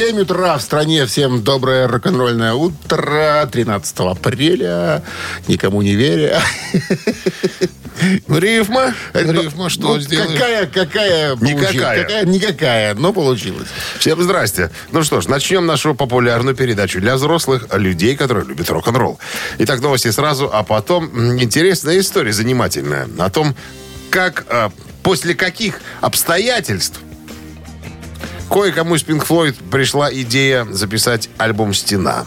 7 утра в стране. Всем доброе рок-н-ролльное утро. 13 апреля. Никому не веря. Рифма? Рифма, что Ну, сделаешь? Какая, какая получилась? Никакая. Какая, никакая, но получилось. Всем здрасте. Ну что ж, начнем нашу популярную передачу для взрослых людей, которые любят рок-н-ролл. Итак, новости сразу, а потом интересная история занимательная о том, как, а, после каких обстоятельств кое-кому из Pink Floyd пришла идея записать альбом «Стена».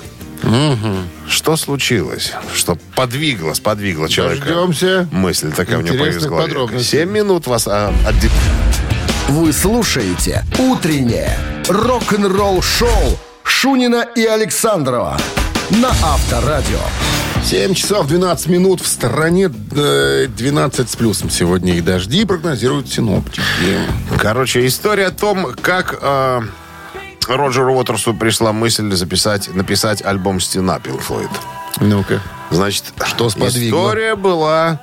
Что случилось? Что подвигло, сподвигло человека? Дождемся Мысль такая у него появилась в голове. Семь минут вас а, отде- Вы слушаете «Утреннее рок-н-ролл-шоу» Шунина и Александрова на Авторадио. 7 часов 12 минут в стороне э, 12 с плюсом. Сегодня и дожди прогнозируют синоптики. Короче, история о том, как э, Роджеру Уотерсу пришла мысль записать, написать альбом «Стена» Pink Floyd. Ну-ка. Значит, Что сподвигло? история была...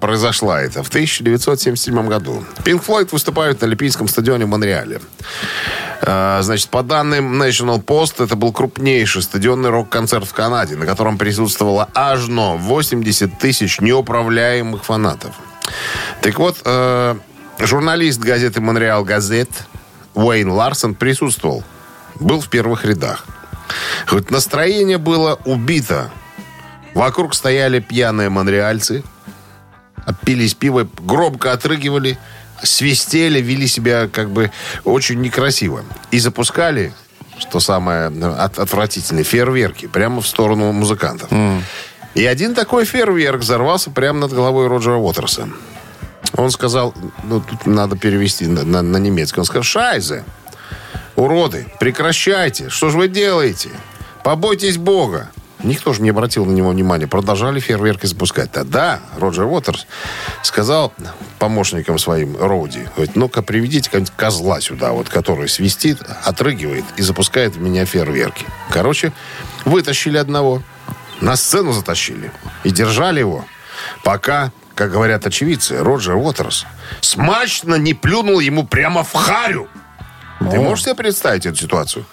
Произошла это в 1977 году. Pink Floyd выступают на Олимпийском стадионе в Монреале. Э, Значит, по данным National Post, это был крупнейший стадионный рок-концерт в Канаде, на котором присутствовало аж но 80 тысяч неуправляемых фанатов. Так вот, э, журналист газеты «Монреал Газет» Уэйн Ларсон присутствовал. Был в первых рядах. Хоть настроение было убито. Вокруг стояли пьяные монреальцы, опились пиво, громко отрыгивали, свистели, вели себя как бы очень некрасиво. И запускали, что самое ну, от- отвратительное, фейерверки прямо в сторону музыкантов. И один такой фейерверк взорвался прямо над головой Роджера Уотерса. Он сказал, ну, тут надо перевести на, на- на немецкий. Он сказал, шайзе, уроды, прекращайте, что же вы делаете? Побойтесь Бога. Никто же не обратил на него внимания. Продолжали фейерверки запускать. Тогда Роджер Уотерс сказал помощникам своим Роуди, говорит, ну-ка приведите козла сюда, вот, который свистит, отрыгивает и запускает в меня фейерверки. Короче, вытащили одного, на сцену затащили и держали его, пока, как говорят очевидцы, Роджер Уотерс смачно не плюнул ему прямо в харю. Ты можешь себе представить эту ситуацию?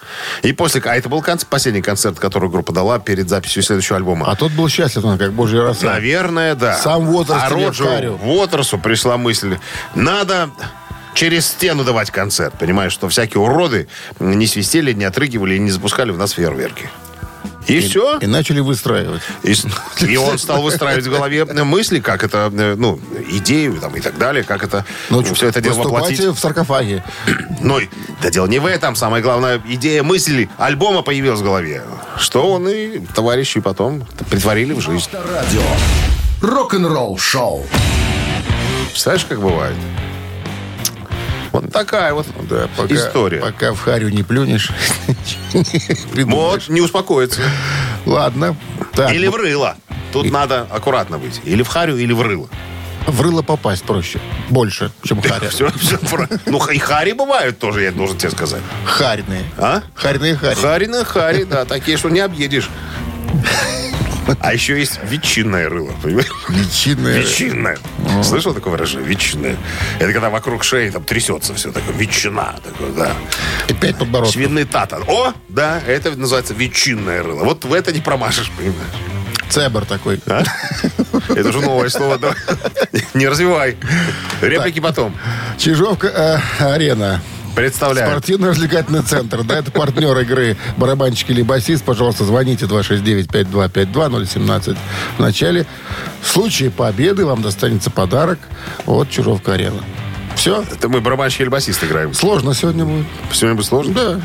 И после... А это был конц- последний концерт, который группа дала перед записью следующего альбома. А тот был счастлив, он как божья роса. Наверное, да. Сам Уотерс А Роджеру. Уотерсу пришла мысль, надо через стену давать концерт. Понимаешь, что всякие уроды не свистели, не отрыгивали и не запускали в нас фейерверки. И, все. И начали выстраивать. И, и он стал выстраивать в голове мысли, как это, э, ну, идею там, и так далее, как это, Ну, все это дело воплотить. в саркофаге. Но да дело не в этом. Самое главное, идея мысли альбома появилась в голове. Что он и товарищи потом притворили в жизнь. Авторадио. Рок-н-ролл-шоу. Представляешь, как бывает? Вот такая вот Да, пока, история. Пока в харю не плюнешь. Вот, не успокоится. Ладно. Так, Или в рыло. Тут надо аккуратно быть. Или в харю, или в рыло. в рыло попасть проще. Больше, чем харя. Все, все про- Ну, и хари бывают тоже, я должен тебе сказать. Харные. А? Харные хари. На хари, да, такие, что не объедешь. А еще есть ветчинное рыло, понимаешь? Личинные. Ветчинное. Слышал такое выражение? Ветчинное. Это когда вокруг шеи там трясется все такое. Ветчина. Такое, да. И пять подбородков. Свиный тата. О, да, это называется ветчинное рыло. Вот в это не промашешь, понимаешь? Цебр такой. А? Это уже новое слово. да. Не развивай. Реплики потом. Чижовка-арена. Представляю. Спортивно-развлекательный центр. Да, это партнер игры барабанщик или басист. Пожалуйста, звоните 269-5252-017. В начале. В случае победы вам достанется подарок от Чижовка-арена. Все? Это мы барабанщик или басист играем. Сложно сегодня будет. Сегодня будет сложно? Да.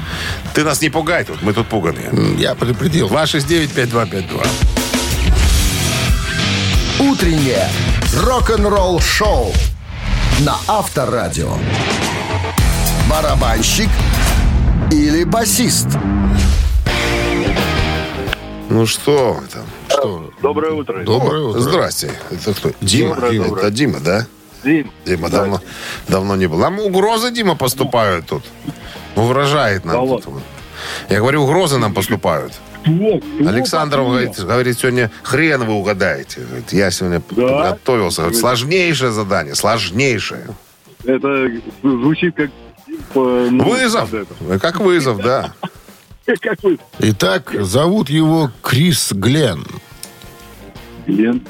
Ты нас не пугай тут, мы тут пуганые. Я предупредил. 269-5252. Утреннее рок-н-ролл-шоу на Авторадио. Барабанщик или басист? Ну что там? Что? Доброе утро. Доброе утро. Здрасте. Это кто? Дима. Доброе, Дима, доброе. Это Дима, да? Дим. Дима, давно, давно не было. Нам угрозы, Дима, поступают тут. Угрожает нам Да тут. Я говорю, угрозы нам поступают. Александр говорит, говорит, сегодня хрен вы угадаете. Говорит, я сегодня Да? готовился. Говорит, сложнейшее задание, сложнейшее. Это звучит как... типа, ну, Вызов. Как вызов, да. Как вы? Итак, зовут его Крис Гленн. Лен.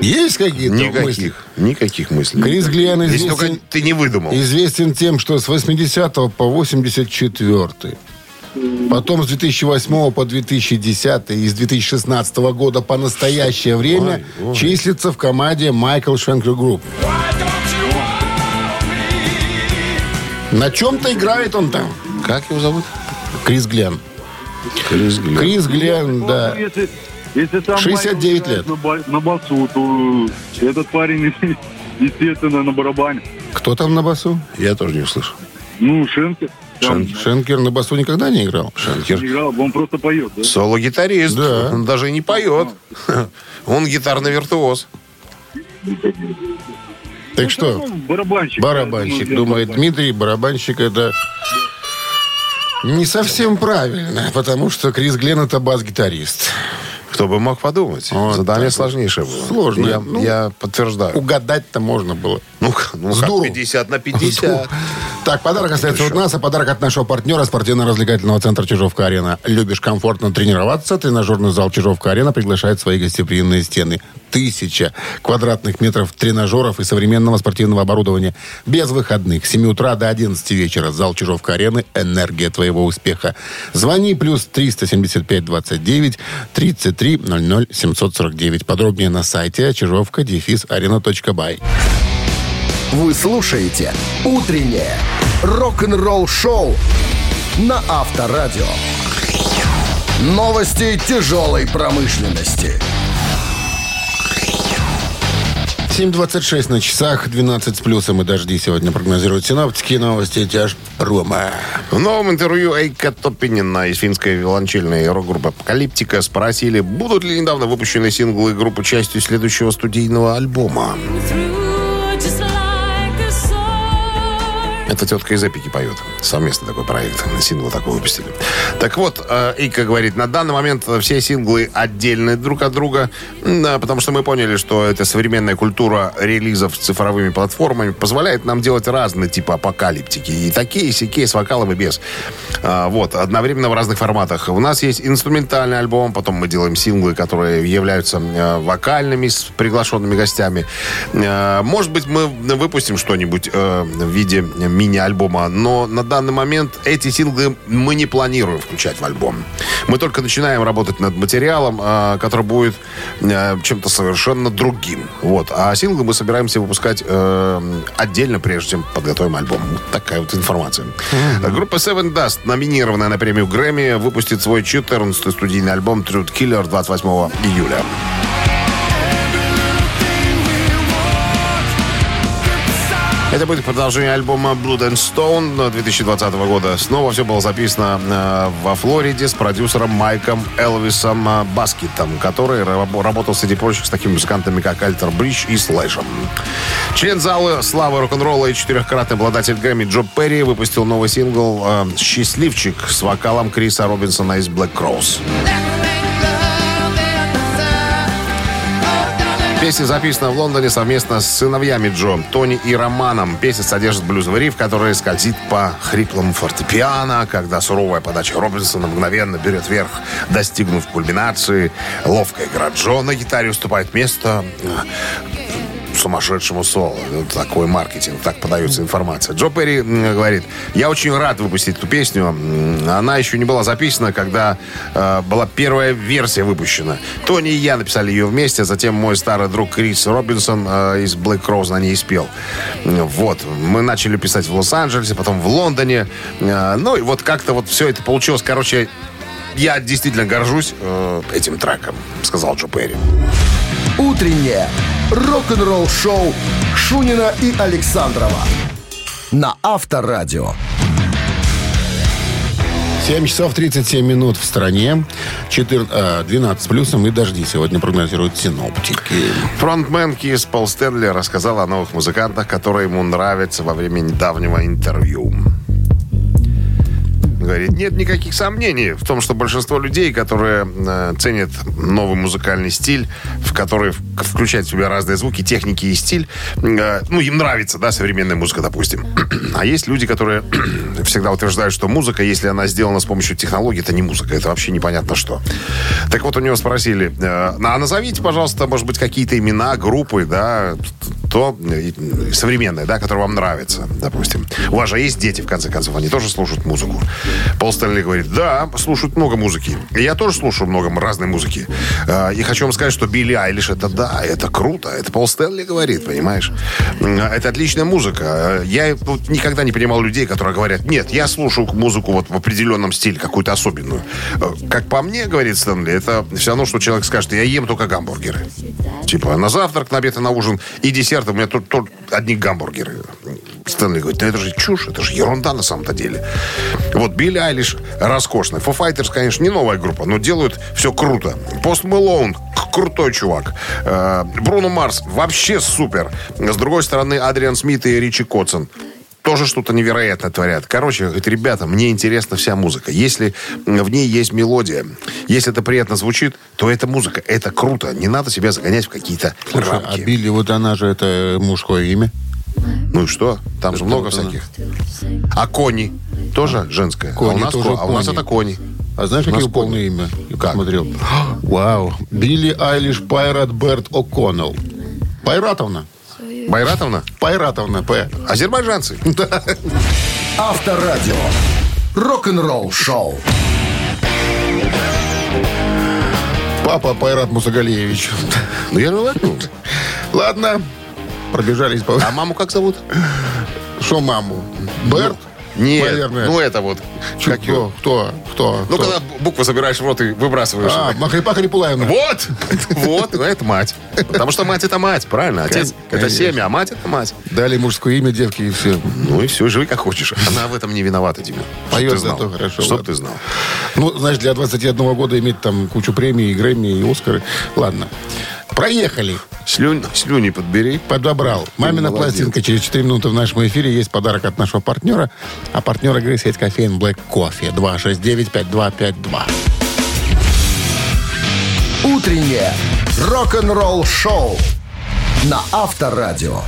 Есть какие-то мысли? Никаких, никаких мыслей. Крис Гленн Если только известен, ты не выдумал. известен тем, что с 80 по 84 Потом с 2008 по 2010 и с 2016 года по настоящее время Ой, ой. числится в команде Michael Schenker Group. На чем-то играет он там. Как его зовут? Крис Гленн. Крис Гленн. Крис Гленн, да. Ну, Если, если там 69 Майкл лет. На, на басу, то этот парень, естественно, на барабане. Кто там на басу? Я тоже не услышал. Ну, Шенкер. Там Шенкер на басу никогда не играл. Шенкер. не играл, он просто поет, да? Соло-гитарист. Да. Он даже и не поет. Он гитарный виртуоз. Так что, Ну, барабанщик. барабанщик, Я думаю, думает Дмитрий, барабанщик это не совсем правильно, потому что Крис Гленн это бас-гитарист. Кто бы мог подумать. Вот Задание сложнейшее было. Сложно. Я, Ну, я подтверждаю. Угадать-то можно было. Ну, ну С как дуру. 50 на 50. Так, подарок остается от нас, а подарок от нашего партнера спортивно-развлекательного центра «Чижовка-арена». Любишь комфортно тренироваться? Тренажерный зал «Чижовка-арена» приглашает в свои гостеприимные стены. Тысяча квадратных метров тренажеров и современного спортивного оборудования. Без выходных. С 7 утра до 11 вечера. Зал «Чижовка-арены» – энергия твоего успеха. Звони плюс 375 29 33 00 749. Подробнее на сайте чижовка-арена.бай. Вы слушаете «Утреннее рок-н-ролл-шоу» на Авторадио. Новости тяжелой промышленности. 7.26 на часах, 12 с плюсом и дожди сегодня прогнозируют синоптики. Новости тяж Рома. В новом интервью Эйка Топинина из финской виолончельной рок-группы «Апокалиптика» спросили, будут ли недавно выпущенные синглы группы частью следующего студийного альбома. Это тетка из Эпики поет. Совместно такой проект. Сингл такой выпустили. Так вот, э, Ика говорит, на данный момент все синглы отдельны друг от друга, потому что мы поняли, что эта современная культура релизов цифровыми платформами позволяет нам делать разные типы апокалиптики. И такие, и сякие, с вокалом и без. А, Вот, одновременно в разных форматах. У нас есть инструментальный альбом, потом мы делаем синглы, которые являются э, вокальными с приглашенными гостями. Э, Может быть, мы выпустим что-нибудь в виде мини-альбома, но на данный момент эти синглы мы не планируем включать в альбом. Мы только начинаем работать над материалом, э, который будет э, чем-то совершенно другим. Вот. А синглы мы собираемся выпускать э, отдельно, прежде чем подготовим альбом. Вот такая вот информация. Группа Seven Dust, номинированная на премию Грэмми, выпустит свой 14-й студийный альбом Truth Killer 28 июля. Это будет продолжение альбома Blood and Stone 2020 года. Снова все было записано э, во Флориде с продюсером Майком Элвисом э, Баскетом, который раб- работал среди прочих с такими музыкантами, как Альтер Бридж и Слэшем. Член зала славы рок-н-ролла и четырехкратный обладатель Грэмми Джо Перри выпустил новый сингл э, «Счастливчик» с вокалом Криса Робинсона из Black Cross. Песня записана в Лондоне совместно с сыновьями Джо, Тони и Романом. Песня содержит блюзовый риф, который скользит по хриплому фортепиано, когда суровая подача Робинсона мгновенно берет верх, достигнув кульминации. Ловкая игра Джо на гитаре уступает место э, сумасшедшему соло. Такой маркетинг, так подается информация. Джо Перри говорит, я очень рад выпустить эту песню. Она еще не была записана, когда э, была первая версия выпущена. Тони и я написали ее вместе, затем мой старый друг Крис Робинсон э, из Black Rose на ней спел. Вот. Мы начали писать в Лос-Анджелесе, потом в Лондоне. Э, Ну и вот как-то вот все это получилось. Короче, я действительно горжусь э, этим треком, сказал Джо Перри. Утреннее рок-н-ролл-шоу Шунина и Александрова на Авторадио. 7 часов 37 минут в стране. 14, а, 12 с плюсом и дожди сегодня прогнозируют синоптики. Фронтмен Кис Пол Стэнли рассказал о новых музыкантах, которые ему нравятся во время недавнего интервью. Говорит, нет никаких сомнений в том, что большинство людей, которые э, ценят новый музыкальный стиль, в который включает в себя разные звуки, техники и стиль, э, ну, им нравится, да, современная музыка, допустим. А есть люди, которые всегда утверждают, что музыка, если она сделана с помощью технологий, это не музыка, это вообще непонятно что. Так вот, у него спросили, э, а назовите, пожалуйста, может быть, какие-то имена, группы, да, то э, современные, да, которые вам нравятся, допустим. У вас же есть дети, в конце концов, они тоже слушают музыку. Пол Стэнли говорит, да, слушают много музыки. Я тоже слушаю много разной музыки. Э, И хочу вам сказать, что Билли Айлиш, это да, это круто. Это Пол Стэнли говорит, понимаешь? М, Это отличная музыка. Я вот никогда не понимал людей, которые говорят, нет, я слушаю музыку вот в определенном стиле, какую-то особенную. Э, Как по мне, говорит Стэнли, это все равно, что человек скажет, я ем только гамбургеры. Типа на завтрак, на обед и на ужин и десерт у меня тут, тут одни гамбургеры. Стэнли говорит, да это же чушь, это же ерунда на самом-то деле. Вот Билли Айлиш роскошный. Foo Fighters, конечно, не новая группа, но делают все круто. Пост Мэлоун крутой чувак. Э, Бруно Марс вообще супер. С другой стороны, Адриан Смит и Ричи Котсон тоже что-то невероятное творят. Короче, говорит, ребята, мне интересна вся музыка. Если в ней есть мелодия, если это приятно звучит, то это музыка. Это круто. Не надо себя загонять в какие-то Слушай, а рамки. Билли, вот она же, это мужское имя. Ну и что? Там же Это много вот она. всяких. А кони тоже женское. Кони а у нас, тоже а у нас это кони. А знаешь, какое полное имя? Я Как? посмотрел. Вау. Билли Айлиш Пайрат Берт О'Коннелл. Пайратовна. Байратовна? Пайратовна, П. Азербайджанцы. Авторадио. Рок-н-ролл шоу. Папа Пайрат Мусагалиевич. Ну, я же говорю. Ладно. Пробежались по... А маму как зовут? Что маму? Берт? Нет, Наверное. ну это вот. Чё, как кто? Кто? Кто? Ну, кто? когда букву забираешь в рот и выбрасываешь. А, Махрипа Харипулаевна. Вот, вот, это мать. Потому что мать это мать, правильно? Отец это семя, а мать это мать. Дали мужское имя девки и все. Ну и все, живи как хочешь. Она в этом не виновата. Чтоб Поет зато хорошо, Чтоб ладно. ты знал. Ну, знаешь, для 21 года иметь там кучу премий, и Грэмми, и Оскары. Ладно. Проехали. Слюнь, слюни подбери. Подобрал. Мамина молодец. пластинка. Через 4 минуты в нашем эфире есть подарок от нашего партнера. А партнер игры сеть кофеин Black Coffee. 269-5252. Утреннее рок-н-ролл шоу на Авторадио.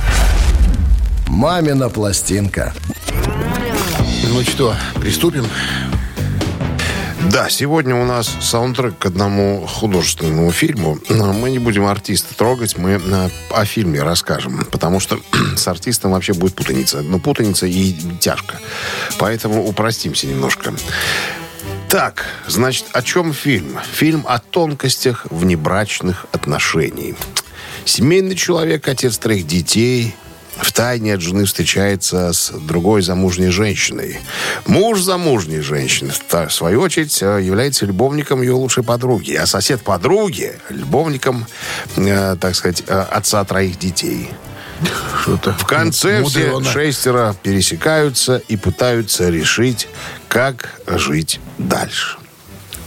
Мамина пластинка. Ну что, приступим? Да, сегодня у нас саундтрек к одному художественному фильму. Но Мы не будем артиста трогать, мы э, о фильме расскажем. Потому что с артистом вообще будет путаница. Ну, путаница и тяжко. Поэтому упростимся немножко. Так, значит, о чем фильм? Фильм о тонкостях внебрачных отношений. Семейный человек, отец троих детей, в тайне от жены встречается с другой замужней женщиной. Муж замужней женщины, в свою очередь, э, является любовником ее лучшей подруги. А сосед подруги – любовником, э, так сказать, э, отца троих детей. Что-то В конце все шестеро пересекаются и пытаются решить, как жить дальше.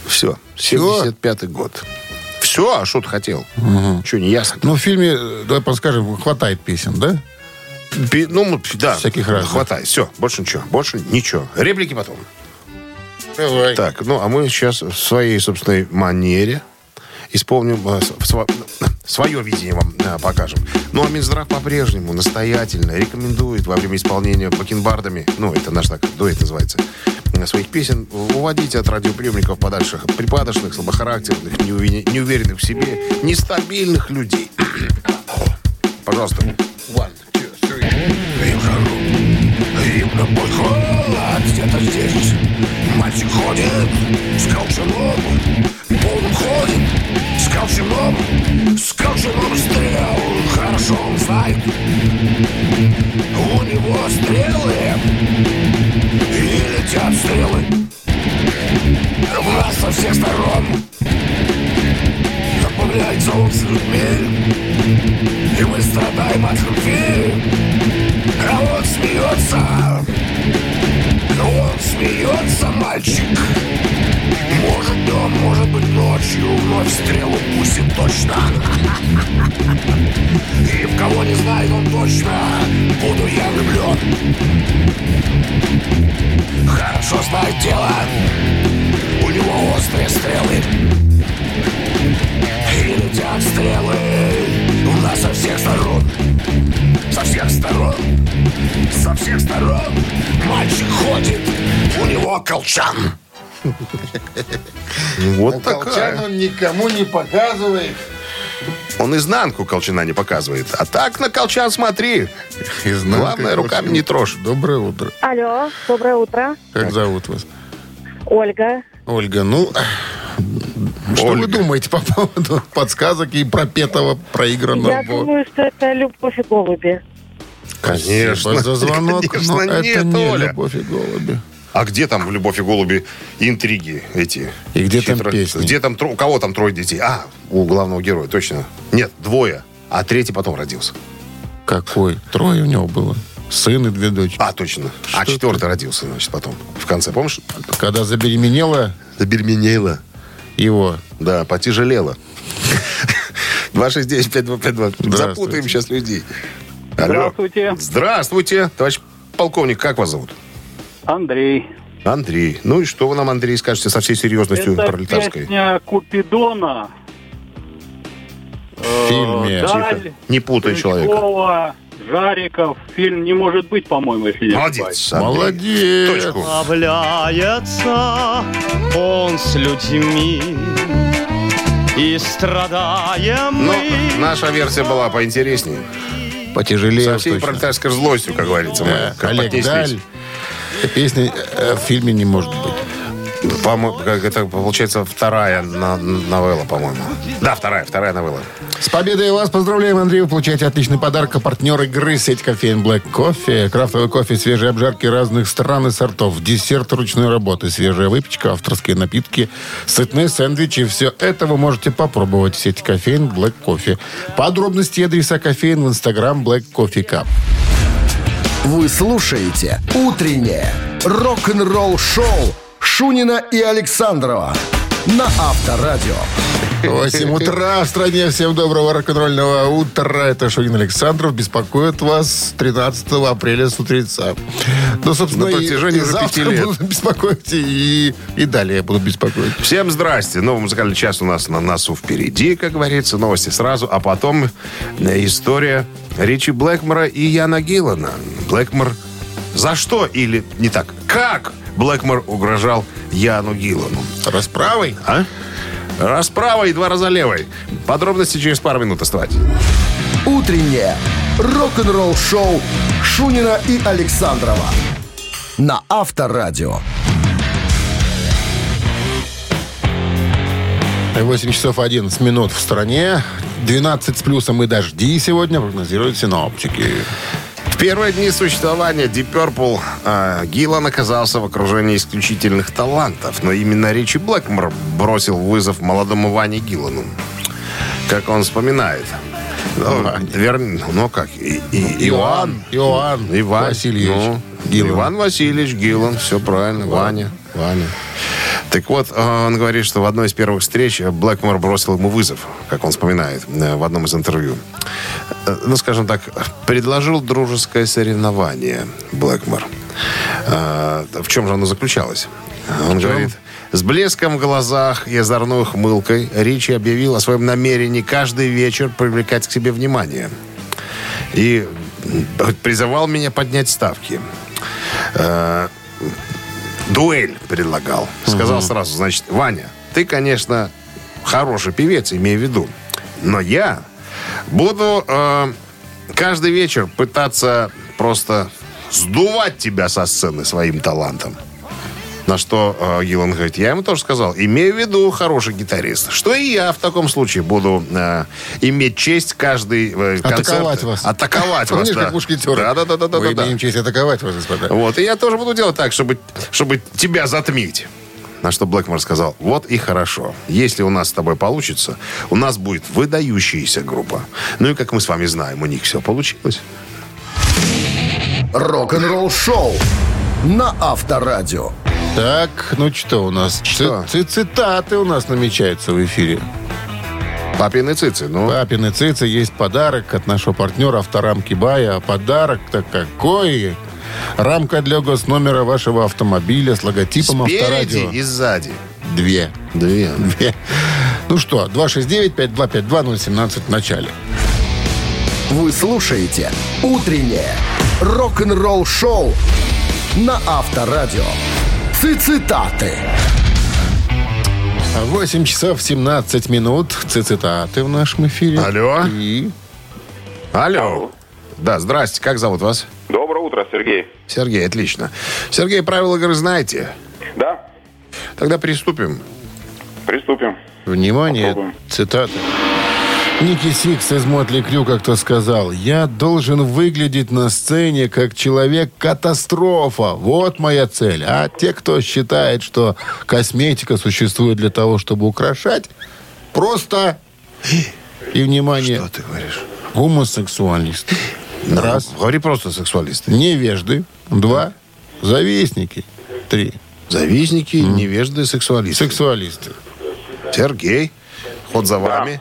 Все. 75-й год. Все? А что ты хотел? Что, не ясно? Ну, в фильме, э, давай подскажем, хватает песен, да? Пи- Ну, да. Всяких разных. Хватает. Все. Больше ничего. Больше ничего. Реплики потом. Давай. Так, ну, а мы сейчас в своей собственной манере исполним, э, свое видение вам э, покажем. Ну, а Минздрав по-прежнему настоятельно рекомендует во время исполнения бакенбардами, ну, это наш так дуэт называется, э, своих песен, уводить от радиоприемников подальше припадочных, слабохарактерных, неуви- неуверенных в себе, нестабильных людей. Пожалуйста. One, two, three. И в жару, и в любой холод Где-то здесь мальчик ходит с колчаном Он ходит с колчаном С колчаном стрел Хорошо он знает У него стрелы И летят стрелы В нас со всех сторон он с людьми И мы страдаем от любви а он смеется, но он смеется, мальчик. Может днем, может быть ночью Вновь стрелу пустит точно. И в кого не знает он точно Буду я влюблен. Хорошо знает дело. У него острые стрелы. И летят стрелы У нас со всех сторон Со всех сторон Со всех сторон Мальчик ходит У него колчан Вот Колчан такая. он никому не показывает. Он изнанку колчана не показывает. А так на колчан смотри. Изнанка Главное, руками колчан. не трожь. Доброе утро. Алло, доброе утро. Как зовут вас? Ольга. Ольга, ну... Что вы Ольга. думаете по поводу подсказок и пропетого, проигранного? Я думаю, что это любовь и голуби. Конечно. Спасибо за звонок, Конечно, но это нет, не Оля. «Любовь и голуби». А где там в «Любовь и голуби» интриги эти? И где там Хитро- песни? Где там, тро- у кого там трое детей? А, у главного героя, точно. Нет, двое. А третий потом родился. Какой? Трое у него было. Сын и две дочери. А, точно. а Что четвертый родился, значит, потом. В конце, помнишь? Когда забеременела Заберменела. его, Да, потяжелела. 269-5252. Здравствуйте. Запутаем сейчас людей. Алло. Здравствуйте, Здравствуйте, товарищ полковник. Как вас зовут? Андрей. Андрей. Ну и что вы нам, Андрей, скажете со всей серьезностью Это пролетарской? песня Купидона. в фильме. Э, Даль, Тихо. Не путай человека. Жариков. Фильм «Не может быть», по-моему, если не. Молодец. Андрей. Молодец. Точку. Справляется он с людьми и страдаем Но мы. наша версия была поинтереснее. Потяжелее. Со всей точно. пролетарской злостью, как говорится. мы Да, как Олег. Даль. Песни э, в фильме не может быть. Как это получается вторая на- новелла, по-моему. Да, вторая, вторая новелла. С победой вас поздравляем, Андрей. Вы получаете отличный подарок. А партнер игры сеть кофеин Black Coffee. Крафтовый кофе, свежие обжарки разных стран и сортов. Десерт ручной работы, свежая выпечка, авторские напитки, сытные сэндвичи. Все это вы можете попробовать в сети кофеин Black Coffee. Подробности и адреса кофеин в инстаграм Black Coffee Cup. Вы слушаете «Утреннее рок-н-ролл-шоу» Шунина и Александрова на Авторадио. 8 утра в стране. Всем доброго рок-н-ролльного утра. Это Шунин Александров. Беспокоит вас 13 апреля с утреца. Ну, собственно, На протяжении и, уже завтра лет. буду беспокоить, и, и далее буду беспокоить. Всем здрасте. Новый музыкальный час у нас на носу впереди, как говорится. Новости сразу. А потом э, история Ричи Блэкмора и Яна Гиллана. Блэкмор за что или не так? Как Блэкмор угрожал Яну Гиллану? Расправой? А? Раз правой, два раза левой. Подробности через пару минут оставайтесь. «Утреннее рок-н-ролл-шоу» Шунина и Александрова на Авторадио. 8 часов 11 минут в стране. 12 с плюсом и дожди сегодня прогнозируют синоптики. В первые дни существования Deep Purple э, Гиллан оказался в окружении исключительных талантов, но именно Ричи Блэкмор бросил вызов молодому Ване Гиллану. Как он вспоминает. Ну, вер- ну как, и- и- Иоанн. Иоанн Иван Васильевич ну, Гиллан. Иван Васильевич Гиллан, все правильно. Ваня, Ваня. Так вот, э, он говорит, что в одной из первых встреч Блэкмор бросил ему вызов, как он вспоминает э, в одном из интервью. Э, Ну, скажем так, предложил дружеское соревнование Блэкмор. Э, В чем же оно заключалось? Он говорит, с блеском в глазах и озорной ухмылкой Ричи объявил о своем намерении каждый вечер привлекать к себе внимание. И призывал меня поднять ставки. Дуэль предлагал. Сказал сразу, значит, Ваня, ты, конечно, хороший певец, имею в виду. Но я буду э, каждый вечер пытаться просто сдувать тебя со сцены своим талантом. На что э, Гиллан говорит, я ему тоже сказал, имею в виду хороший гитарист, что и я в таком случае буду э, иметь честь каждый э, концерт... Атаковать вас. Атаковать вас, да. как мушкетеры? Да, да, да, да, да, Мы имеем честь атаковать вас, господа. Вот, и я тоже буду делать так, чтобы, чтобы тебя затмить. На что Блэкмор сказал, вот и хорошо. Если у нас с тобой получится, у нас будет выдающаяся группа. Ну и как мы с вами знаем, у них все получилось. Рок-н-ролл-шоу на Авторадио. Так, ну что у нас? Что? Ци- Цитаты у нас намечаются в эфире. Папины цицы. Ну, Папины цицы есть подарок от нашего партнера авторамки Бая. А подарок-то какой? Рамка для госномера вашего автомобиля с логотипом спереди авторадио. и сзади. Две. Две. Две. Ну что, 269-5252-017 в начале. Вы слушаете «Утреннее рок-н-ролл-шоу» на Авторадио. Цитаты. 8 часов 17 минут. Цитаты в нашем эфире. Алло. И Алло. Да, здрасте. Как зовут вас? Доброе утро, Сергей. Сергей, отлично. Сергей, правила игры знаете? Да, Тогда приступим. приступим. Внимание, Попробуем. цитата. Ники Сикс из Мотли Крю как-то сказал, «Я должен выглядеть на сцене как человек-катастрофа. Вот моя цель. А те, кто считает, что косметика существует для того, чтобы украшать, просто...» И, внимание, Что ты говоришь? гомосексуалисты. Раз. Говори просто сексуалисты. Невежды. Два. Завистники. Три. Завистники, невежды, сексуалисты. Сексуалисты. Сергей, ход за вами.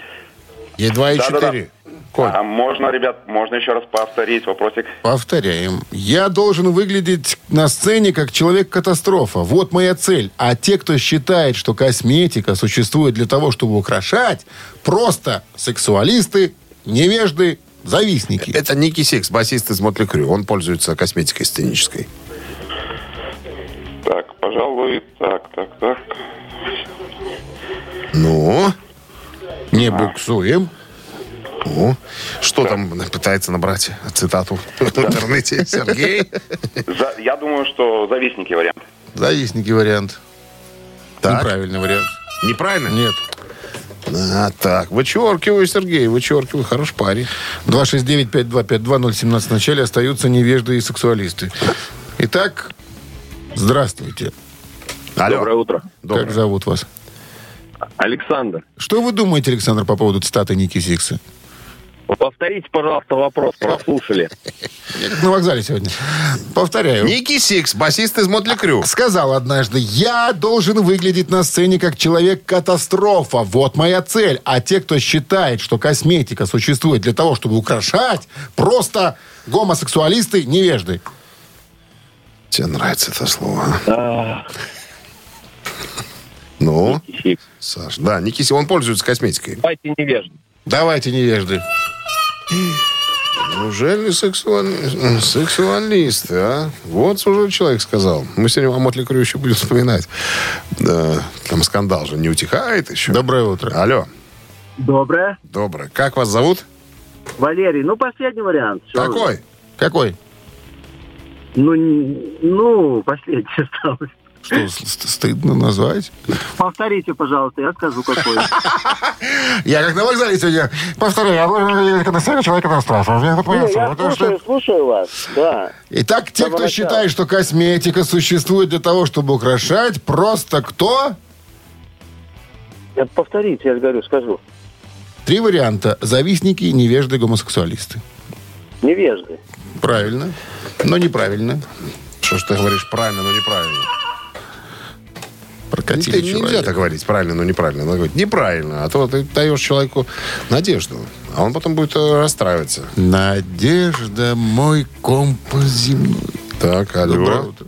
Ей два и Да-да-да. четыре. Коль, А можно, ребят, можно еще раз повторить вопросик? Повторяем. Я должен выглядеть на сцене как человек-катастрофа. Вот моя цель. А те, кто считает, что косметика существует для того, чтобы украшать, просто сексуалисты, невежды, завистники. это Ники Сикс, басист из Mötley Crüe. Он пользуется косметикой сценической. Так, пожалуй, так, так, так. Ну, Не буксуем. ну, что там пытается набрать цитату в интернете? Сергей? За- я думаю, что завистники вариант. Завистники вариант. Так. Неправильный вариант. Неправильно? Нет. А, так, вычеркиваю, Сергей, вычеркиваю. Хороший парень. 269-5252-017 в начале остаются невежды и сексуалисты. Итак, здравствуйте. Алло. Доброе утро. Доброе. Как зовут вас? Александр, Что вы думаете, Александр, по поводу цитаты Ники Сикса? повторите, пожалуйста, вопрос. Прослушали. На вокзале сегодня. Повторяю. Ники Сикс, басист из Mötley Crüe. Сказал однажды, я должен выглядеть на сцене как человек-катастрофа. Вот моя цель. А те, кто считает, что косметика существует для того, чтобы украшать, просто гомосексуалисты, невежды. Тебе нравится это слово? Ну, Саш, да, Ники Сикс, он пользуется косметикой. Давайте невежды. Давайте, невежды. Неужели сексуали- сексуалисты, а? Вот уже человек сказал. Мы сегодня о Mötley Crüe еще будем вспоминать. Да, там скандал же не утихает еще. Доброе утро. Алло, Доброе. доброе. Как вас зовут? Валерий, ну, последний вариант. Всё. Какой? Какой? Ну, ну, последний осталось. Что, стыдно назвать? Повторите, пожалуйста, я скажу, какой. Я как на вокзале сегодня повторяю. Я должен на сцене человека-катастрофа. Вот моя Не, цель. я Потому что- слушаю, слушаю вас, да. Итак, те, кто считает, что косметика существует для того, чтобы украшать, просто кто? Повторите, я говорю, скажу. Три варианта. Завистники, невежды, гомосексуалисты. Невежды. Правильно. Но неправильно. Что ж ты говоришь правильно, но неправильно? Прокатили нельзя человека. так говорить правильно, но неправильно. Надо говорить неправильно. А то ты даешь человеку надежду, а он потом будет э, расстраиваться. Надежда, мой компас земной. Так, алло. Доброе утро.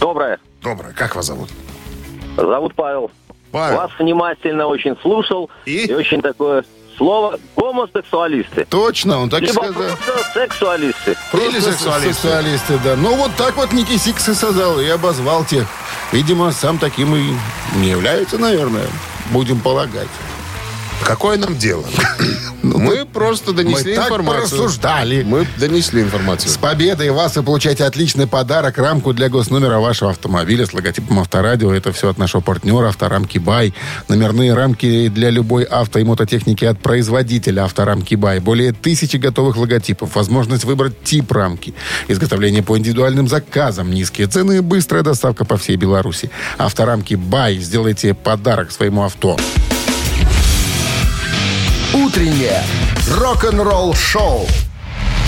Доброе. Доброе. Как вас зовут? Зовут Павел. Павел. Вас внимательно очень слушал. И? И, очень такое слово гомосексуалисты. Точно, он так и сказал. просто сексуалисты. Просто Или сексуалисты. сексуалисты, да. Ну, вот так вот Ники Сикс и сказал, и обозвал тех. Видимо, сам таким и не является, наверное. Будем полагать. Какое нам дело? мы просто донесли Мы так информацию. порассуждали. Мы донесли информацию. С победой вас вы получаете отличный подарок, рамку для госномера вашего автомобиля с логотипом Авторадио. Это все от нашего партнера Авторамки Бай. Номерные рамки для любой авто и мототехники от производителя Авторамки Бай. Более тысячи готовых логотипов. Возможность выбрать тип рамки. Изготовление по индивидуальным заказам. Низкие цены и быстрая доставка по всей Беларуси. Авторамки Бай. Сделайте подарок своему авто. Утреннее рок-н-ролл-шоу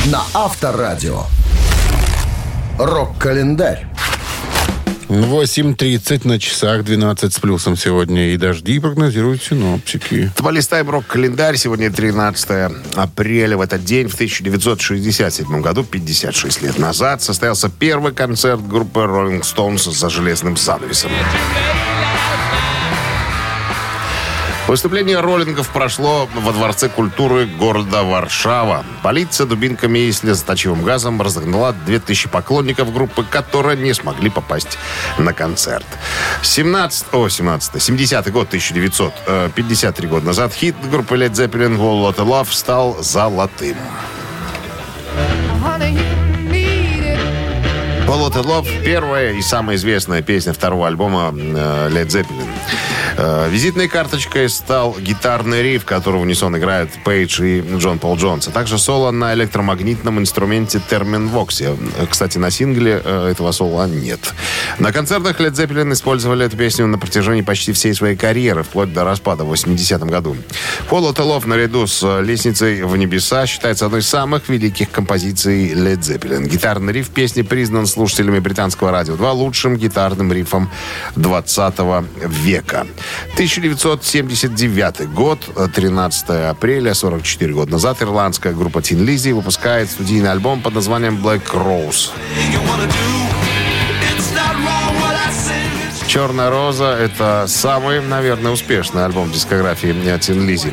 на Авторадио. Рок-календарь. 8.30 на часах, 12 с плюсом сегодня. И дожди прогнозируют синоптики. Полистаем рок-календарь. Сегодня 13 апреля. В этот день, в 1967 году, 56 лет назад, состоялся первый концерт группы Rolling Stones за железным занавесом. Выступление роллингов прошло во Дворце культуры города Варшава. Полиция дубинками и слезоточивым газом разогнала 2000 поклонников группы, которые не смогли попасть на концерт. 17, о, 17, 70 год, 1953 года назад, хит группы Led Zeppelin «Wall Lot of Love» стал золотым. Bullet and Love – первая и самая известная песня второго альбома э, Led Zeppelin. Э, Визитной карточкой стал гитарный риф, который в унисон играют Пейдж и Джон Пол Джонс, а также соло на электромагнитном инструменте Термин Воксе. Кстати, на сингле э, этого соло нет. На концертах Led Zeppelin использовали эту песню на протяжении почти всей своей карьеры, вплоть до распада в 80-м году. Follow the Love наряду с «Лестницей в небеса» считается одной из самых великих композиций Led Zeppelin. Гитарный риф песни признан слушателями британского радио 2 лучшим гитарным рифом 20 века. 1979 год, 13 апреля, 44 года назад, ирландская группа Тин Лизи выпускает студийный альбом под названием Black Rose. «Черная роза» — это самый, наверное, успешный альбом дискографии Тин Лизи.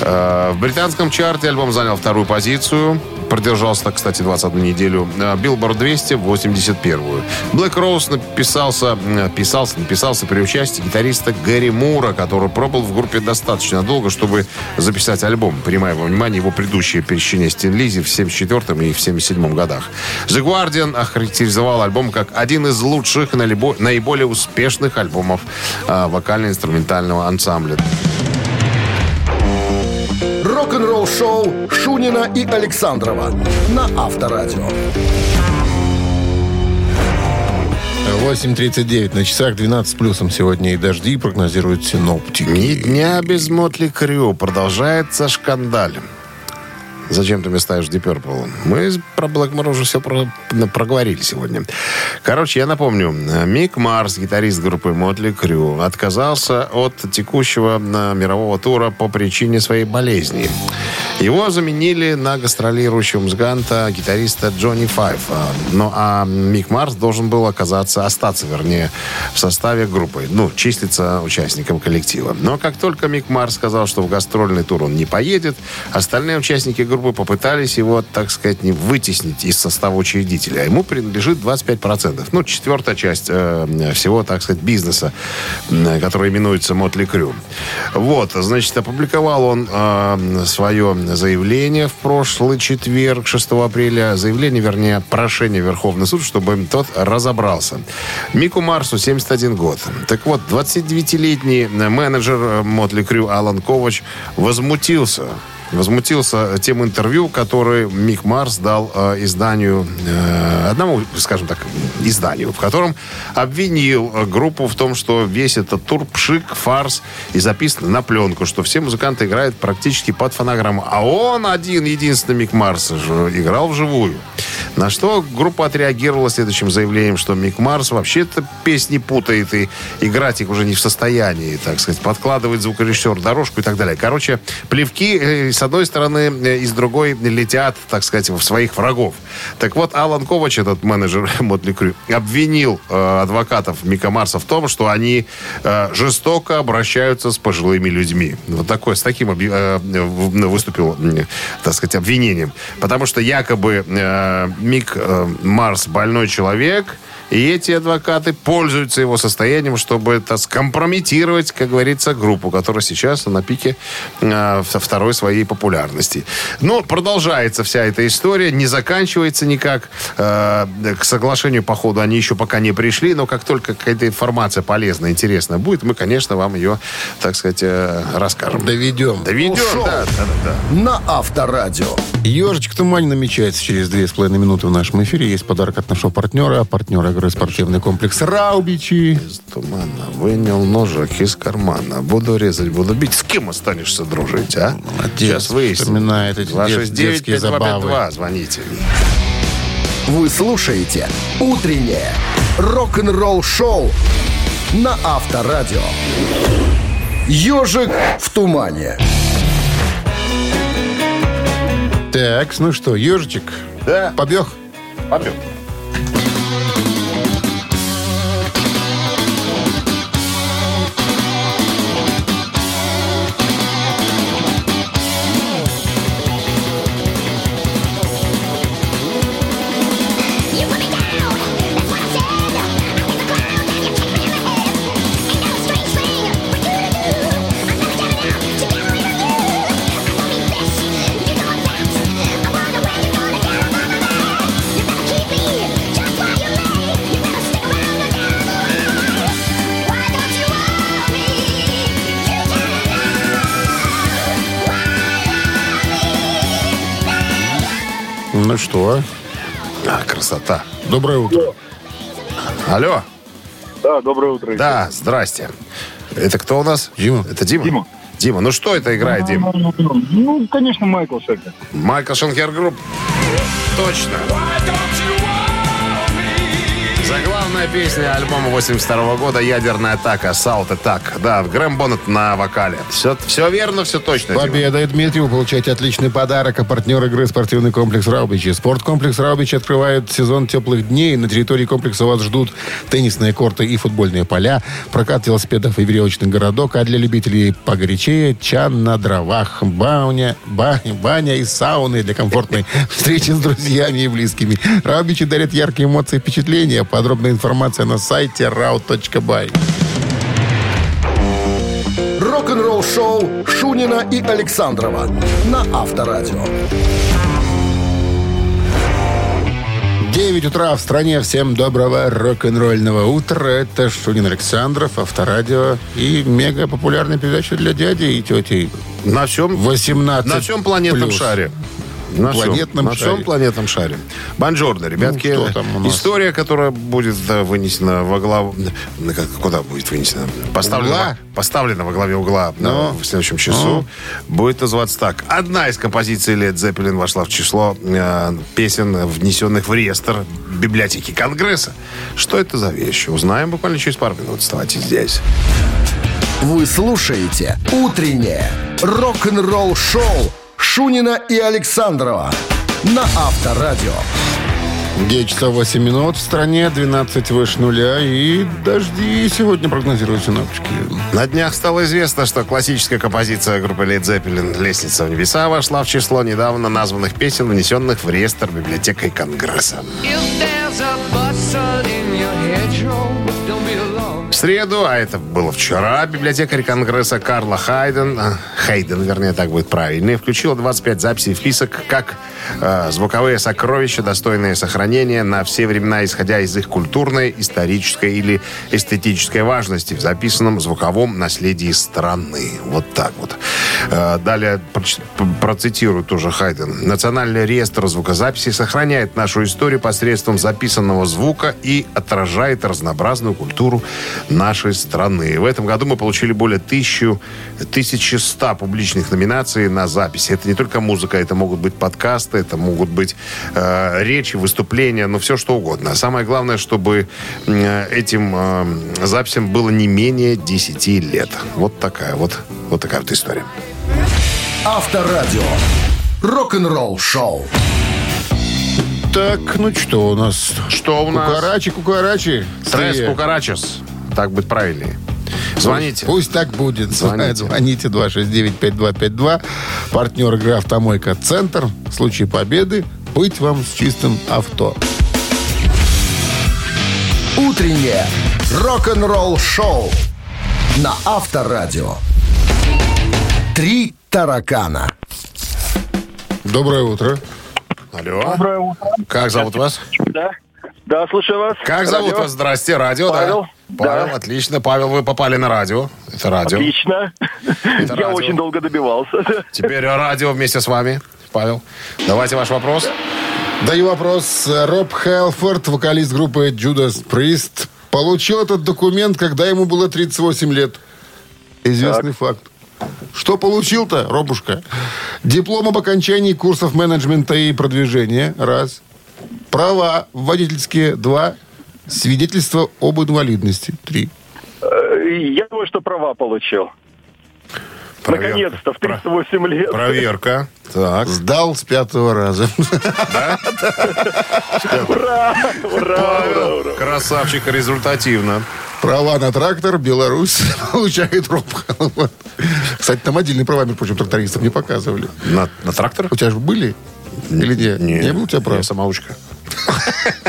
Э, В британском чарте альбом занял вторую позицию. Продержался, кстати, 21 неделю. Билборд 200, 81-ю. Black Rose написался, э, писался, написался при участии гитариста Гэри Мура, который пробыл в группе достаточно долго, чтобы записать альбом, принимая во внимание его предыдущее пересечение с Thin Lizzy в 74 и в 77 годах. The Guardian охарактеризовал альбом как один из лучших, наибо- наиболее успешных альбомов э, вокально-инструментального ансамбля. Рок-н-ролл шоу Шунина и Александрова на Авторадио. 8.39 на часах, 12 с плюсом сегодня. И дожди прогнозируют синоптики. Ни дня без Мотли Крю. Продолжается шкандаль. Зачем ты мне ставишь Deep Purple? Мы про Black Mirror уже все про- проговорили сегодня. Короче, я напомню. Мик Марс, гитарист группы Мотли Крю, отказался от текущего э, мирового тура по причине своей болезни. Его заменили на гастролирующего музыканта гитариста Джонни Файф. А, Ну, а Мик Марс должен был оказаться, остаться, вернее, в составе группы. Ну, числиться участником коллектива. Но как только Мик Марс сказал, что в гастрольный тур он не поедет, остальные участники группы попытались его, так сказать, не вытеснить из состава учредителя. А Ему принадлежит 25%. Ну, четвертая часть э, всего, так сказать, бизнеса, э, который именуется Мотли Крю. Вот, значит, опубликовал он э, свое заявление в прошлый четверг, 6 апреля. Заявление, вернее, прошение Верховный суд, чтобы тот разобрался. Мику Марсу 71 год. Так вот, 29-летний менеджер Мотли Крю Алан Ковач возмутился возмутился тем интервью, который Мик Марс дал э, изданию, э, одному, скажем так, изданию, в котором обвинил э, группу в том, что весь этот тур пшик, фарс и записан на пленку, что все музыканты играют практически под фонограмму. А он один, единственный Мик Марс, же играл вживую. На что группа отреагировала следующим заявлением, что Мик Марс вообще-то песни путает и играть их уже не в состоянии, так сказать, подкладывает звукорежиссер дорожку и так далее. Короче, плевки э, с одной стороны э, и с другой летят, так сказать, в своих врагов. Так вот, Алан Ковач, этот менеджер Мотли Крю, обвинил э, адвокатов Мика Марса в том, что они э, жестоко обращаются с пожилыми людьми. Вот такое, с таким объ- э, выступил, м, так сказать, обвинением. Потому что якобы э, Мик э, Марс больной человек, и эти адвокаты пользуются его состоянием, чтобы это скомпрометировать, как говорится, группу, которая сейчас на пике э, второй своей популярности. Но продолжается вся эта история, не заканчивается никак. Э, к соглашению, по ходу, они еще пока не пришли, но как только какая-то информация полезная, интересная будет, мы, конечно, вам ее, так сказать, э, расскажем. Доведем. Доведем, Шоу. да, да, да. На Авторадио. Ежичек в тумане намечается через две с половиной минуты в нашем эфире. Есть подарок от нашего партнера. Партнер игры спортивный комплекс «Раубичи». Из тумана вынял ножик из кармана. Буду резать, буду бить. С кем останешься дружить, а? Молодец. Сейчас выясним. Вспоминает эти дет- детские забавы. 269-5252. Звоните. Вы слушаете «Утреннее рок-н-ролл шоу на Авторадио. Ежик в тумане. Так, ну что, ежичек, Да. побег? Побег. Что, А, красота. доброе утро. Алло. Да, доброе утро. Да, здрасте. Это кто у нас? Дима. Это Дима? Дима. Дима, ну что это играет, Дима? Ну, конечно, Майкл Шекер. Michael Schenker Group. Точно. Заглавная песня альбома 82 года «Ядерная атака», «Assault Attack». Да, Грэм Боннет на вокале. Все, все верно, все точно. Победа и Дмитрию получаете отличный подарок. А партнер игры спортивный комплекс «Раубичи». Спорткомплекс «Раубичи» открывает сезон теплых дней. На территории комплекса вас ждут теннисные корты и футбольные поля, прокат велосипедов и веревочный городок, а для любителей погорячее – чан на дровах, баня, баня, баня и сауны для комфортной встречи с друзьями и близкими. «Раубичи» дарят яркие эмоции и впечатления. Подробная информация на сайте rau.by. Рок-н-ролл шоу Шунина и Александрова на Авторадио. 9 утра в стране. Всем доброго рок-н-ролльного утра. Это Шунин Александров, Авторадио и мега популярная передача для дяди и тети. На всем, 18 на всем планетном плюс. шаре. На Планетном всем, на шаре. всем планетном шаре. Бонжорно, ребятки. Ну, что там у нас? История, которая будет да, вынесена во главу... на Куда будет вынесена? Поставлена, Угла? во- поставлена во главе угла да, Ну. в следующем часу. Будет называться так. Одна из композиций Led Zeppelin вошла в число э, песен, внесенных в реестр библиотеки Конгресса. Что это за вещь? Узнаем буквально через пару минут. Оставайтесь здесь. Вы слушаете «Утреннее рок-н-ролл-шоу» Шунина и Александрова на Авторадио. 9 часов 8 минут в стране, 12 выше нуля и дожди сегодня прогнозируют синоптики. На днях стало известно, что классическая композиция группы Led Zeppelin «Лестница в небеса» вошла в число недавно названных песен, внесенных в реестр библиотекой Конгресса. В среду, а это было вчера, библиотекарь Конгресса Карла Хайден, а, Хейден, вернее, так будет правильнее, включила 25 записей в список как э, звуковые сокровища, достойные сохранения на все времена, исходя из их культурной, исторической или эстетической важности в записанном звуковом наследии страны. Вот так вот. Э, далее процитирую тоже Хайден. Национальный реестр звукозаписи сохраняет нашу историю посредством записанного звука и отражает разнообразную культуру нашей страны. В этом году мы получили более тысячу, 1100 публичных номинаций на записи. Это не только музыка, это могут быть подкасты, это могут быть э, речи, выступления, ну все что угодно. Самое главное, чтобы э, этим э, записям было не менее 10 лет. Вот такая вот, вот такая вот история. Авторадио. Рок-н-ролл шоу. Так, ну что у нас? Что у нас? Кукарачи, кукарачи. Стресс Стрия. кукарачес. Так будет правильнее. Звоните. Пусть так будет. Звоните. Звоните 269-5252. Партнер игры «Автомойка Центр». В случае победы быть вам с чистым авто. Утреннее рок-н-ролл шоу на Авторадио. Три таракана. Доброе утро. Алло. Доброе утро. Как зовут вас? Да. Да, слушаю вас. Как зовут Радио. вас? Здрасте, радио, Павел. да? Павел, Да. отлично. Павел, вы попали на радио. Это радио. Отлично. Я радио. очень долго добивался. Теперь радио вместе с вами. Павел, давайте ваш вопрос. Даю вопрос. Роб Хелфорд, вокалист группы Judas Priest, получил этот документ, когда ему было 38 лет. Известный факт. Что получил-то, Робушка? Диплом об окончании курсов менеджмента и продвижения. Раз. Права водительские. Два. Свидетельство об инвалидности. Три. Э, Я думаю, что права получил. Проверка. Наконец-то, в 38 лет. Проверка. Так. Сдал с пятого раза. Ура! Ура, ура. Красавчик, результативно. Права на трактор, Беларусь получает робко. Кстати, там отдельные права, между прочим, трактористов не показывали. На, на трактор? У тебя же были? Или нет? Не было у тебя прав? Я самоучка.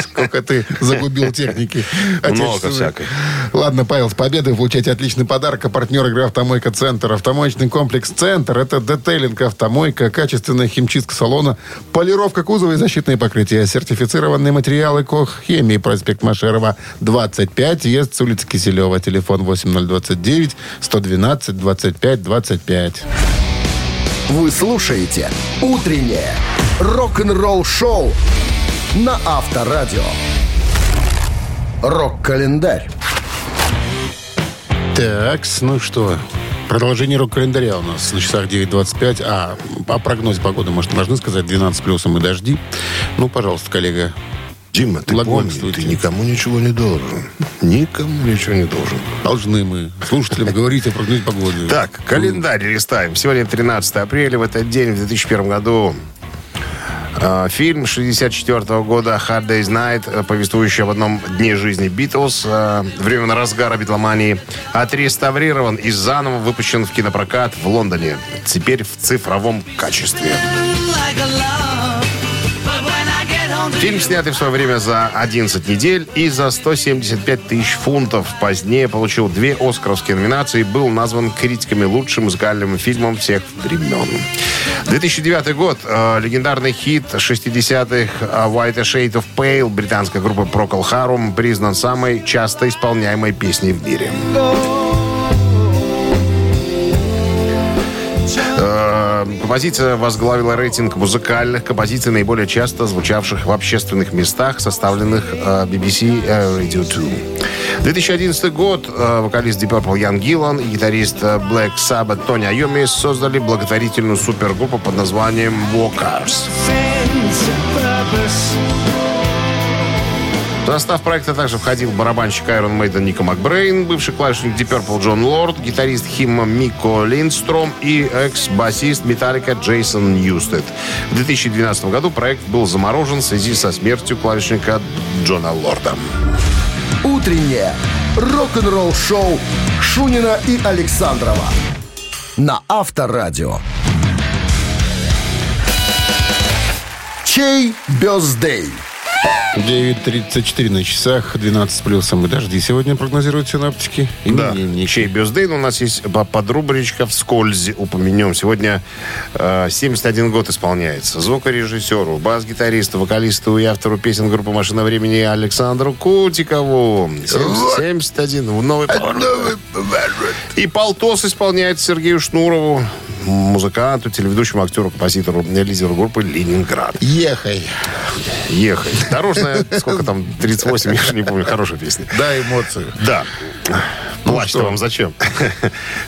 Сколько ты загубил техники. Много всякой. Ладно, Павел, с победой вы получаете отличный подарок. А партнер игры «Автомойка Центр». Автомоечный комплекс «Центр» — это детейлинг автомойка, качественная химчистка салона, полировка кузова и защитные покрытия, сертифицированные материалы КОХ «Хемии», проспект Машерова, 25, въезд с улицы Киселева, телефон 8029 112 25 25. Вы слушаете «Утреннее рок-н-ролл-шоу» на Авторадио. Рок-календарь. Так, ну что, продолжение рок-календаря у нас на часах 9.25. А, о прогнозе погоды, может, должны сказать 12 плюсом и дожди. Ну, пожалуйста, коллега. Дима, ты помни, ты никому ничего не должен. Никому ничего не должен. Должны мы слушателям говорить о прогнозе погоды. Так, календарь листаем. Сегодня 13 апреля. В этот день, в 2001 году, фильм 64 года «Hard Day's Night», э, повествующий об одном дне жизни Битлз, э, времен разгара битломании, отреставрирован и заново выпущен в кинопрокат в Лондоне. Теперь в цифровом качестве. Фильм, снятый в свое время за 11 недель и за 175 тысяч фунтов. Позднее получил две оскаровские номинации и был назван критиками лучшим музыкальным фильмом всех времен. 2009 год. Э, легендарный хит 60-х э, «White Shade of Pale» британской группы Procol Harum признан самой часто исполняемой песней в мире. Композиция возглавила рейтинг музыкальных композиций, наиболее часто звучавших в общественных местах, составленных э, BBC э, Radio 2. 2011 год. Э, Вокалист Deep Purple Ян Гиллан и гитарист э, Black Sabbath Тони Айоми создали благотворительную супергруппу под названием Walkers. В состав проекта также входил барабанщик Iron Maiden Ника Макбрейн, бывший клавишник Deep Purple Джон Лорд, гитарист HIM Мико Линдстром и экс-басист Металлика Джейсон Ньюстед. В 2012 году проект был заморожен в связи со смертью клавишника Джона Лорда. Утреннее рок-н-ролл-шоу Шунина и Александрова на Авторадио. Чей бездей? 9.34 на часах, 12 плюсом и дожди сегодня прогнозируют синаптики. Да, чей бюздейн у нас есть по- подрубричка вскользь упомянем. Сегодня э, 71 год исполняется. Звукорежиссеру, бас-гитаристу, вокалисту и автору песен группы «Машина времени» Александру Кутикову. 70 71. в новый поворот. И полтос исполняет Сергею Шнурову, музыканту, телеведущему, актеру, композитору, лидеру группы «Ленинград». Ехай. Ехай. Дорожная, сколько там, 38, я не помню, хорошая песня. Да. Ну Плачь-то что? вам зачем?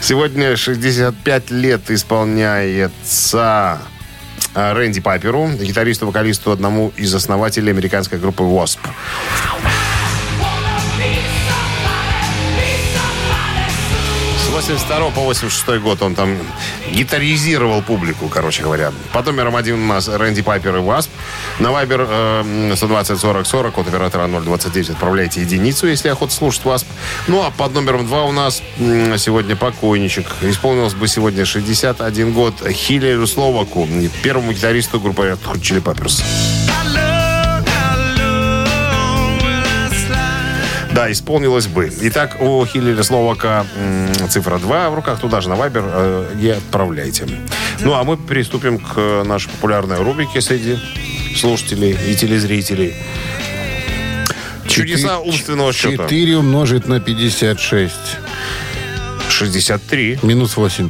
Сегодня 65 лет исполняется Рэнди Пайперу, гитаристу, вокалисту, одному из основателей американской группы Wasp. С 82 по 86 год он там гитаризировал публику, короче говоря. Под номером один у нас Рэнди Пайпер и Wasp. На Вайбер э, 120 40 40 от оператора 029 отправляйте единицу, если охота слушать Wasp. Ну, а под номером два у нас сегодня покойничек. Исполнилось бы сегодня 61 год Хиллеру Словаку, первому гитаристу группы Hot Chili Peppers. Да, исполнилось бы. Итак, у Хиллера Словака цифра 2 в руках. Туда же на Вайбер э, и отправляйте. Ну, а мы приступим к э, нашей популярной рубрике среди слушателей и телезрителей. Чудеса умственного счета. 4 умножить на 56. 63, Минус 8.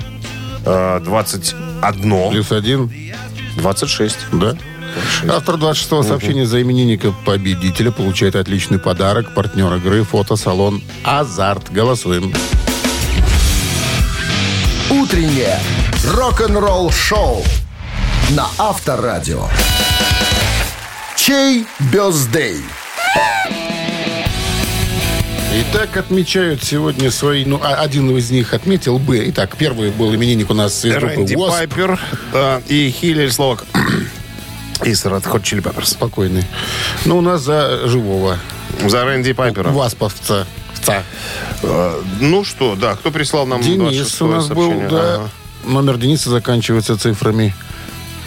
э, 21, Плюс 1. 26. Да. Автор 26-го сообщения за именинника победителя получает отличный подарок. Партнер игры фотосалон «Азарт». Голосуем. Утреннее рок-н-ролл-шоу на Авторадио. Чей бездей? Итак, отмечают сегодня свои... Ну, а- один из них отметил бы. Итак, первый был именинник у нас из группы Рэнди Wasp. Пайпер да, и Хиллери Словак из Red Hot Chili Peppers. Спокойный. Ну, у нас за живого. За Рэнди Пайпера. Васповца. Вца. Э, Ну что, да, кто прислал нам Денис 26 у нас был, сообщение? да. Ага. Номер Дениса заканчивается цифрами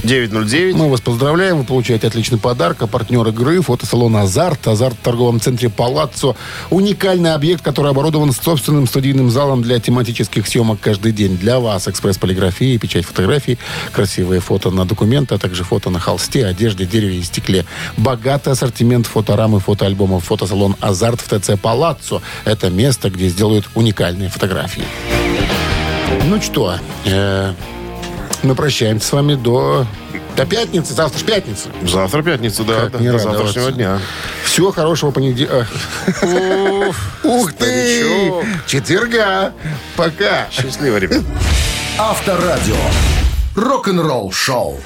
909. Мы вас поздравляем, вы получаете отличный подарок. А партнер игры фотосалон «Азарт». «Азарт» в торговом центре «Палаццо». Уникальный объект, который оборудован собственным студийным залом для тематических съемок каждый день. Для вас экспресс-полиграфия, печать фотографий, красивые фото на документы, а также фото на холсте, одежде, дереве и стекле. Богатый ассортимент фоторам и фотоальбомов. Фотосалон «Азарт» в ТЦ «Палаццо». Это место, где сделают уникальные фотографии. Ну что, э, мы прощаемся с вами до, до пятницы. Завтра ж пятница. Завтра пятница, да, Как да, не до завтрашнего дня. Всего хорошего понедельника. Ух ты! Четверга. Пока. Счастливо, ребят. Авторадио. Рок-н-ролл шоу.